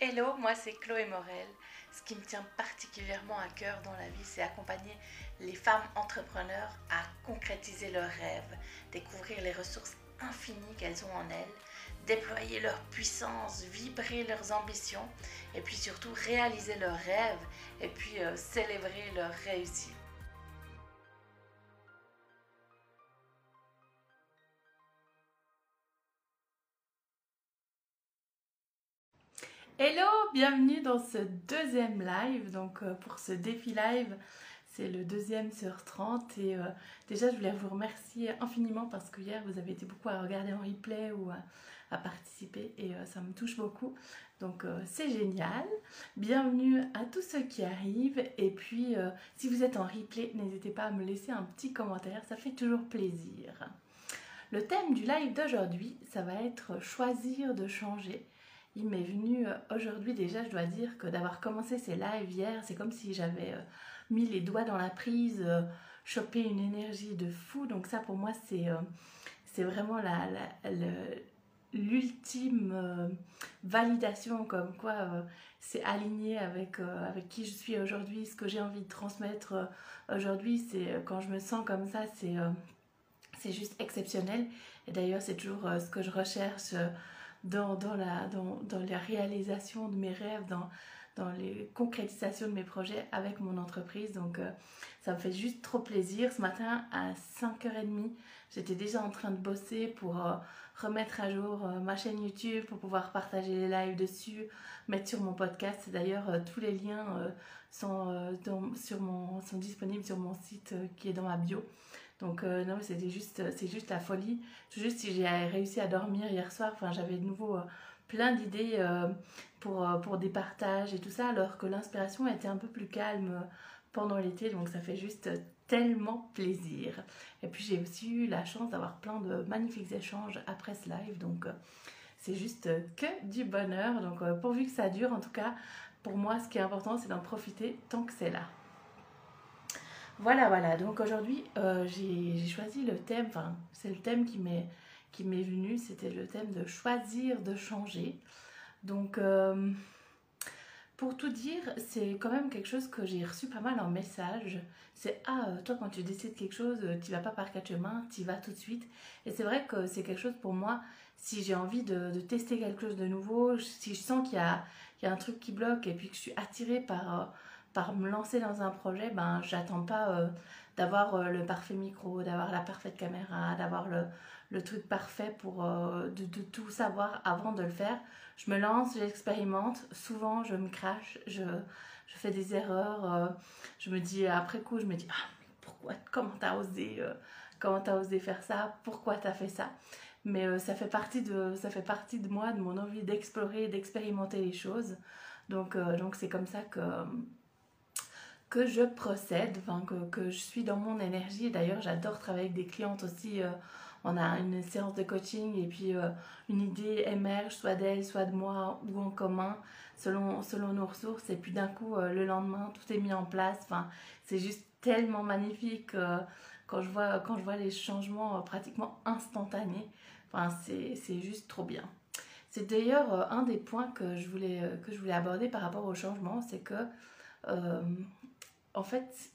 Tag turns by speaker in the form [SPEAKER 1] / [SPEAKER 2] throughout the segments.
[SPEAKER 1] Hello, moi c'est Chloé Morel. Ce qui me tient particulièrement à cœur dans la vie, c'est accompagner les femmes entrepreneurs à concrétiser leurs rêves, découvrir les ressources infinies qu'elles ont en elles, déployer leur puissance, vibrer leurs ambitions et puis surtout réaliser leurs rêves et puis euh, célébrer leur réussite. Hello, bienvenue dans ce deuxième live. Donc euh, pour ce défi live, c'est le deuxième sur 30 et euh, déjà je voulais vous remercier infiniment parce que hier vous avez été beaucoup à regarder en replay ou à, participer et euh, ça me touche beaucoup. Donc c'est génial. Bienvenue à tous ceux qui arrivent et puis si vous êtes en replay, n'hésitez pas à me laisser un petit commentaire, ça fait toujours plaisir. Le thème du live d'aujourd'hui, ça va être choisir de changer il m'est venu euh, aujourd'hui déjà, je dois dire que d'avoir commencé ces lives hier, c'est comme si j'avais euh, mis les doigts dans la prise, euh, chopé une énergie de fou. Donc ça pour moi c'est c'est vraiment la, l'ultime validation comme quoi c'est aligné avec, avec qui je suis aujourd'hui, ce que j'ai envie de transmettre aujourd'hui. C'est quand je me sens comme ça, c'est c'est juste exceptionnel. Et d'ailleurs c'est toujours ce que je recherche dans, dans, la, dans, dans la réalisation de mes rêves, dans, dans les concrétisations de mes projets avec mon entreprise. Donc euh, ça me fait juste trop plaisir. Ce matin à 5h30, j'étais déjà en train de bosser pour euh, remettre à jour euh, ma chaîne YouTube, pour pouvoir partager les lives dessus, mettre sur mon podcast. D'ailleurs, tous les liens sont, sur mon, sont disponibles sur mon site qui est dans ma bio. Donc euh, non, c'était juste, c'est juste la folie. Juste si j'ai réussi à dormir hier soir, enfin j'avais de nouveau euh, plein d'idées euh, pour, pour des partages et tout ça, alors que l'inspiration était un peu plus calme pendant l'été, donc ça fait juste tellement plaisir. Et puis j'ai aussi eu la chance d'avoir plein de magnifiques échanges après ce live, donc c'est juste que du bonheur. Donc pourvu que ça dure, en tout cas, pour moi, ce qui est important, c'est d'en profiter tant que c'est là. Voilà, voilà. Donc aujourd'hui, euh, j'ai choisi le thème, enfin, c'est le thème qui m'est venu, c'était le thème de choisir de changer. Donc, euh, pour tout dire, c'est quand même quelque chose que j'ai reçu pas mal en message. C'est ah, euh, toi quand tu décides quelque chose, tu vas pas par quatre chemins, tu vas tout de suite. Et c'est vrai que c'est quelque chose pour moi, si j'ai envie de, tester quelque chose de nouveau, si je sens qu'il y a un truc qui bloque et puis que je suis attirée par par me lancer dans un projet, ben, j'attends pas euh, d'avoir euh, le parfait micro, d'avoir la parfaite caméra, d'avoir le, le, truc parfait pour euh, de, de, tout savoir avant de le faire. Je me lance, j'expérimente. Souvent, je me crache, je, je fais des erreurs. je me dis, après coup, je me dis, ah, pourquoi, comment t'as osé, comment osé faire ça, pourquoi t'as fait ça? Mais ça, fait partie de, ça fait partie de moi, de mon envie d'explorer, d'expérimenter les choses. Donc, donc c'est comme ça que que je procède, que, que, je suis dans mon énergie. D'ailleurs, j'adore travailler avec des clientes aussi. Euh, on a une séance de coaching et puis euh, une idée émerge, soit d'elle, soit de moi ou en commun, selon, selon nos ressources. Et puis d'un coup, euh, le lendemain, tout est mis en place. Enfin, c'est juste tellement magnifique quand, je vois, quand je vois les changements pratiquement instantanés. Enfin, c'est juste trop bien. C'est d'ailleurs un des points que je, voulais, que je voulais aborder par rapport au changement, c'est que en fait,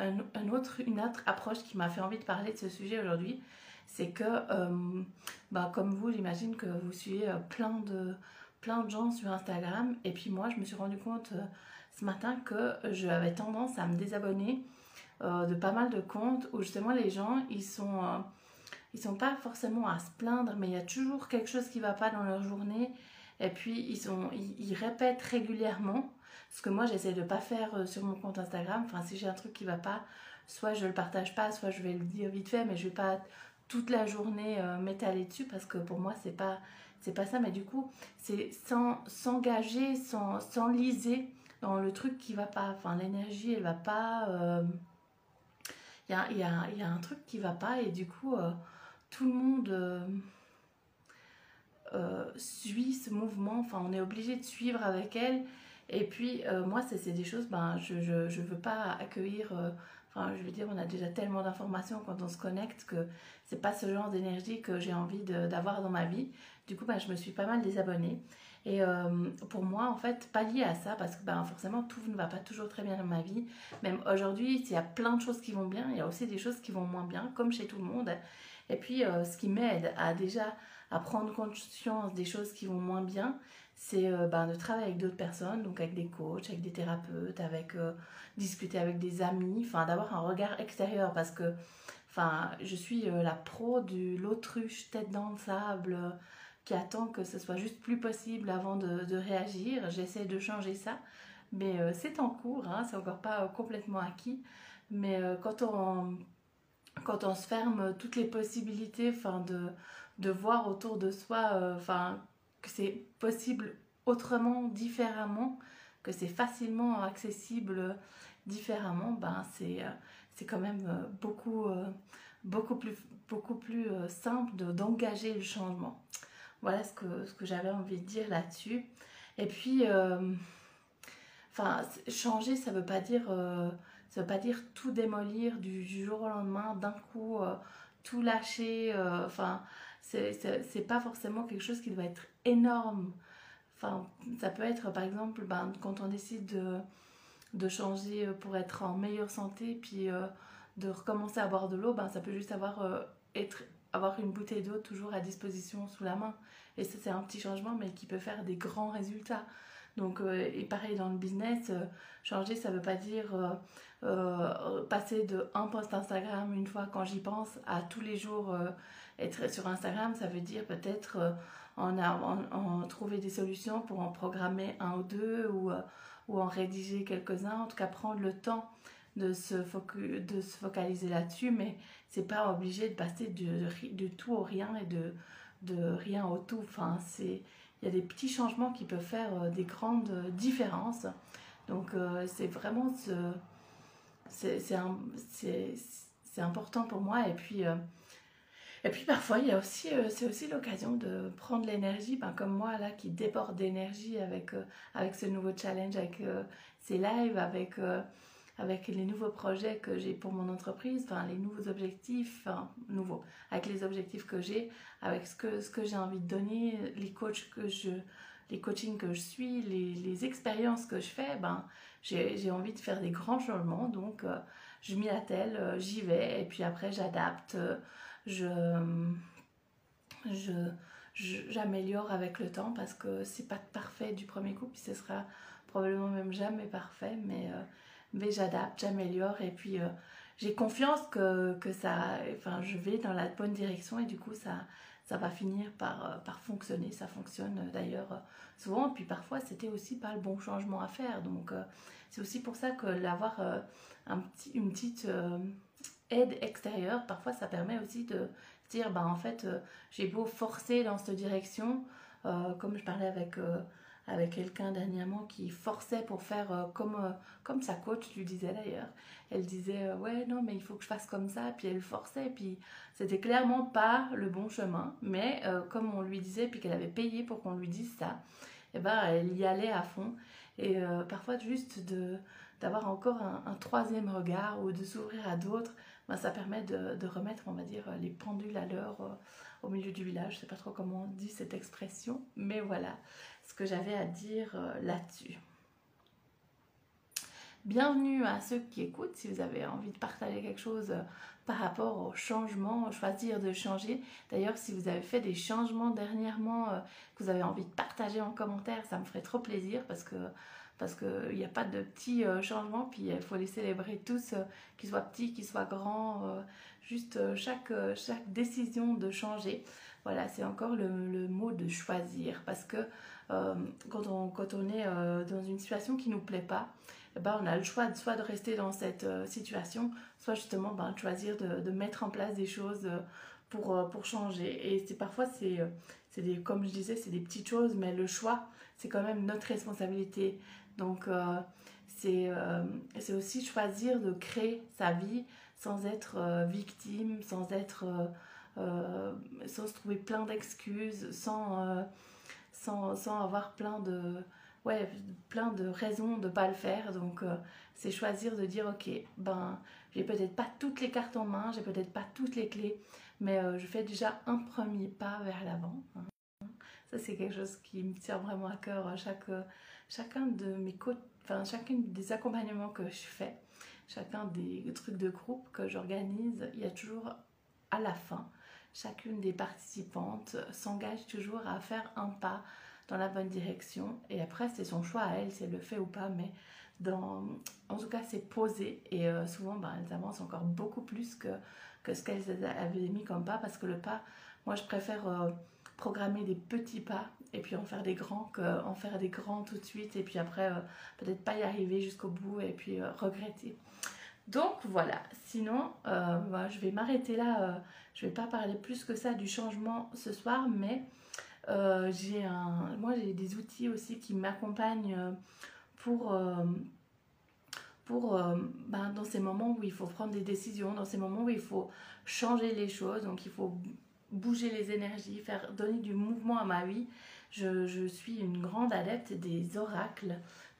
[SPEAKER 1] une autre approche qui m'a fait envie de parler de ce sujet aujourd'hui, c'est que, euh, bah, comme vous, j'imagine que vous suivez euh, plein de, plein de gens sur Instagram. Et puis moi, je me suis rendu compte euh, ce matin que j'avais tendance à me désabonner de pas mal de comptes où justement les gens, ils sont, sont pas forcément à se plaindre, mais il y a toujours quelque chose qui va pas dans leur journée. Et puis, ils, sont, ils répètent régulièrement ce que moi, j'essaie de pas faire euh, sur mon compte Instagram. Enfin, si j'ai un truc qui va pas, soit je le partage pas, soit je vais le dire vite fait, mais je vais pas toute la journée euh, m'étaler dessus parce que pour moi, c'est pas c'est pas ça. Mais du coup, c'est sans s'engager, sans, sans liser dans le truc qui va pas. Enfin, l'énergie, elle va pas. Il y, a, y, y, a, un truc qui va pas et du coup, euh, tout le monde. suit ce mouvement, enfin on est obligé de suivre avec elle et puis, euh, moi, c'est des choses, ben, je ne je, veux pas accueillir. Euh, enfin, je veux dire, on a déjà tellement d'informations quand on se connecte que c'est pas ce genre d'énergie que j'ai envie d'avoir dans ma vie. Du coup, ben, je me suis pas mal désabonnée. Et pour moi, en fait, pas lié à ça, parce que ben, forcément, tout ne va pas toujours très bien dans ma vie. Même aujourd'hui, il y a plein de choses qui vont bien, il y a aussi des choses qui vont moins bien, comme chez tout le monde. Et puis, ce qui m'aide à déjà à prendre conscience des choses qui vont moins bien, c'est euh, ben, de travailler avec d'autres personnes, donc avec des coachs, avec des thérapeutes, avec euh, discuter avec des amis, enfin d'avoir un regard extérieur parce que enfin je suis euh, la pro de l'autruche tête dans le sable qui attend que ce soit juste plus possible avant de, de réagir. J'essaie de changer ça, mais c'est en cours, hein, c'est encore pas complètement acquis. Mais quand on quand on se ferme toutes les possibilités, enfin de de voir autour de soi, enfin que c'est possible autrement, différemment, que c'est facilement accessible différemment, ben c'est, euh, quand même euh, beaucoup, euh, beaucoup plus, beaucoup plus simple de, d'engager le changement. Voilà ce que, ce que j'avais envie de dire là-dessus. Et puis, enfin, changer, ça veut pas dire, ça veut pas dire tout démolir du, du jour au lendemain, d'un coup, tout lâcher. Enfin, c'est pas forcément quelque chose qui doit être énorme. Enfin, ça peut être par exemple ben, quand on décide de, de, changer pour être en meilleure santé, puis euh, de recommencer à boire de l'eau, ben, ça peut juste avoir, euh, être, avoir une bouteille d'eau toujours à disposition sous la main. Et ça, c'est un petit changement, mais qui peut faire des grands résultats. Donc, euh, et pareil dans le business, changer, ça ne veut pas dire passer de un post Instagram une fois quand j'y pense à tous les jours être sur Instagram, ça veut dire peut-être euh, en, trouver des solutions pour en programmer un ou deux ou, euh, ou en rédiger quelques-uns. En tout cas, prendre le temps de se, focaliser là-dessus, mais c'est pas obligé de passer de, tout au rien et de, rien au tout. Enfin, il y a des petits changements qui peuvent faire euh, des grandes différences. Donc, c'est vraiment ce, c'est important pour moi. Et puis, et puis parfois, il y a aussi, euh, c'est aussi l'occasion de prendre l'énergie, ben, comme moi là, qui déborde d'énergie avec, euh, avec ce nouveau challenge, avec euh, ces lives, avec, avec les nouveaux projets que j'ai pour mon entreprise, enfin les nouveaux objectifs, enfin nouveaux, avec les objectifs que j'ai, avec ce que, ce que j'ai envie de donner, les coachs que je, les coachings que je suis, les, les expériences que je fais, ben j'ai envie de faire des grands changements, donc je m'y attelle, j'y vais, et puis après j'adapte je, je, j'améliore avec le temps parce que c'est pas parfait du premier coup, puis ce sera probablement même jamais parfait, mais, euh, mais j'adapte, j'améliore et puis euh, j'ai confiance que, que, ça, enfin, je vais dans la bonne direction et du coup ça, ça va finir par, euh, par fonctionner. Ça fonctionne d'ailleurs souvent, puis parfois c'était aussi pas le bon changement à faire, donc c'est aussi pour ça que l'avoir un petit, une petite aide extérieure, parfois ça permet aussi de dire, ben en fait, euh, j'ai beau forcer dans cette direction, euh, comme je parlais avec, euh, avec quelqu'un dernièrement qui forçait pour faire comme, comme sa coach lui disait d'ailleurs. Elle disait, ouais, non, mais il faut que je fasse comme ça, puis elle forçait, puis c'était clairement pas le bon chemin, mais comme on lui disait, puis qu'elle avait payé pour qu'on lui dise ça, et eh ben elle y allait à fond. Et parfois juste d'avoir encore un, troisième regard ou de s'ouvrir à d'autres, ben, ça permet de, remettre, on va dire, les pendules à l'heure euh, au milieu du village. Je ne sais pas trop comment on dit cette expression, mais voilà ce que j'avais à dire euh, là-dessus. Bienvenue à ceux qui écoutent. Si vous avez envie de partager quelque chose euh, par rapport au changement, choisir de changer. D'ailleurs, si vous avez fait des changements dernièrement que vous avez envie de partager en commentaire, ça me ferait trop plaisir parce que parce qu'il n'y a pas de petits euh, changements, puis il faut les célébrer tous, euh, qu'ils soient petits, qu'ils soient grands, euh, juste chaque, chaque décision de changer. Voilà, c'est encore le, le, mot de choisir, parce que quand, on, quand on est dans une situation qui ne nous plaît pas, ben, on a le choix de, soit de rester dans cette situation, soit justement ben, de choisir de, mettre en place des choses pour, pour changer. Et c'est parfois, c'est, des, comme je disais, c'est des petites choses, mais le choix, c'est quand même notre responsabilité. Donc, euh, euh, c'est aussi choisir de créer sa vie sans être euh, victime, sans être... sans se trouver plein d'excuses, sans, sans, sans, avoir plein de, ouais, plein de raisons de ne pas le faire. Donc, c'est choisir de dire, ok, ben, j'ai peut-être pas toutes les cartes en main, j'ai peut-être pas toutes les clés, mais je fais déjà un premier pas vers l'avant. Hein. Ça, c'est quelque chose qui me tient vraiment à cœur. Chaque, chacun de mes enfin, chacun des accompagnements que je fais, chacun des trucs de groupe que j'organise, il y a toujours à la fin, chacune des participantes s'engage toujours à faire un pas dans la bonne direction. Et après, c'est son choix à elle si elle le fait ou pas, mais dans, en tout cas, c'est posé. Et euh, souvent, ben, elles avancent encore beaucoup plus que, que ce qu'elles avaient mis comme pas, parce que le pas, moi, je préfère euh, programmer des petits pas et puis en faire des grands qu'en faire des grands tout de suite et puis après, euh, peut-être pas y arriver jusqu'au bout et puis regretter. Donc voilà, sinon, bah, je vais m'arrêter là. je vais pas parler plus que ça du changement ce soir, mais euh, j'ai un, moi, j'ai des outils aussi qui m'accompagnent euh, pour, euh, pour ben, dans ces moments où il faut prendre des décisions, dans ces moments où il faut changer les choses, donc il faut bouger les énergies, faire donner du mouvement à ma vie. Je, je suis une grande adepte des oracles.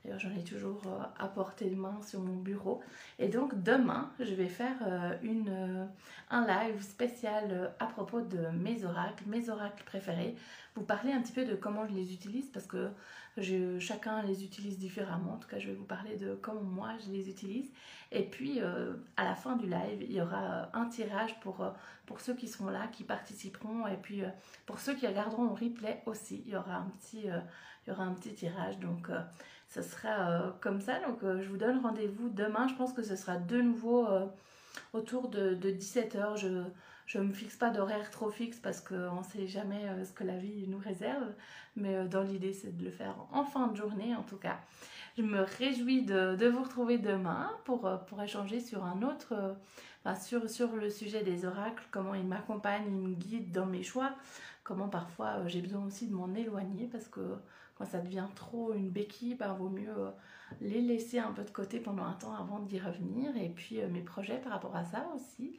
[SPEAKER 1] D'ailleurs, j'en ai toujours à portée de main sur mon bureau. Et donc, demain, je vais faire une, un live spécial à propos de mes oracles, mes oracles préférés vous parler un petit peu de comment je les utilise parce que je, chacun les utilise différemment. En tout cas, je vais vous parler de comment moi je les utilise. Et puis, euh, à la fin du live, il y aura euh, un tirage pour, euh, pour ceux qui seront là, qui participeront. Et puis, pour ceux qui regarderont au replay aussi, il y aura un petit, il y aura un petit tirage. Donc, ce sera comme ça. Donc, je vous donne rendez-vous demain. Je pense que ce sera de nouveau autour de, de 17h. Je ne me fixe pas d'horaire trop fixe parce qu'on ne sait jamais euh, ce que la vie nous réserve. Mais euh, dans l'idée, c'est de le faire en fin de journée en tout cas. Je me réjouis de, vous retrouver demain pour, euh, pour échanger sur un autre, sur, sur le sujet des oracles, comment ils m'accompagnent, ils me guident dans mes choix, comment parfois j'ai besoin aussi de m'en éloigner parce que quand ça devient trop une béquille, il vaut mieux les laisser un peu de côté pendant un temps avant d'y revenir. Et puis mes projets par rapport à ça aussi.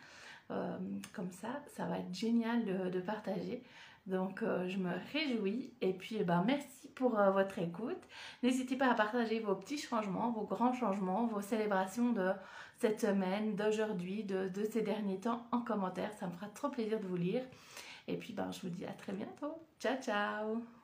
[SPEAKER 1] Euh, comme ça, ça va être génial de, partager. Donc euh, je me réjouis et puis ben, merci pour euh, votre écoute. N'hésitez pas à partager vos petits changements, vos grands changements, vos célébrations de cette semaine, d'aujourd'hui, de, de, ces derniers temps en commentaire. Ça me fera trop plaisir de vous lire. Et puis ben, je vous dis à très bientôt. Ciao ciao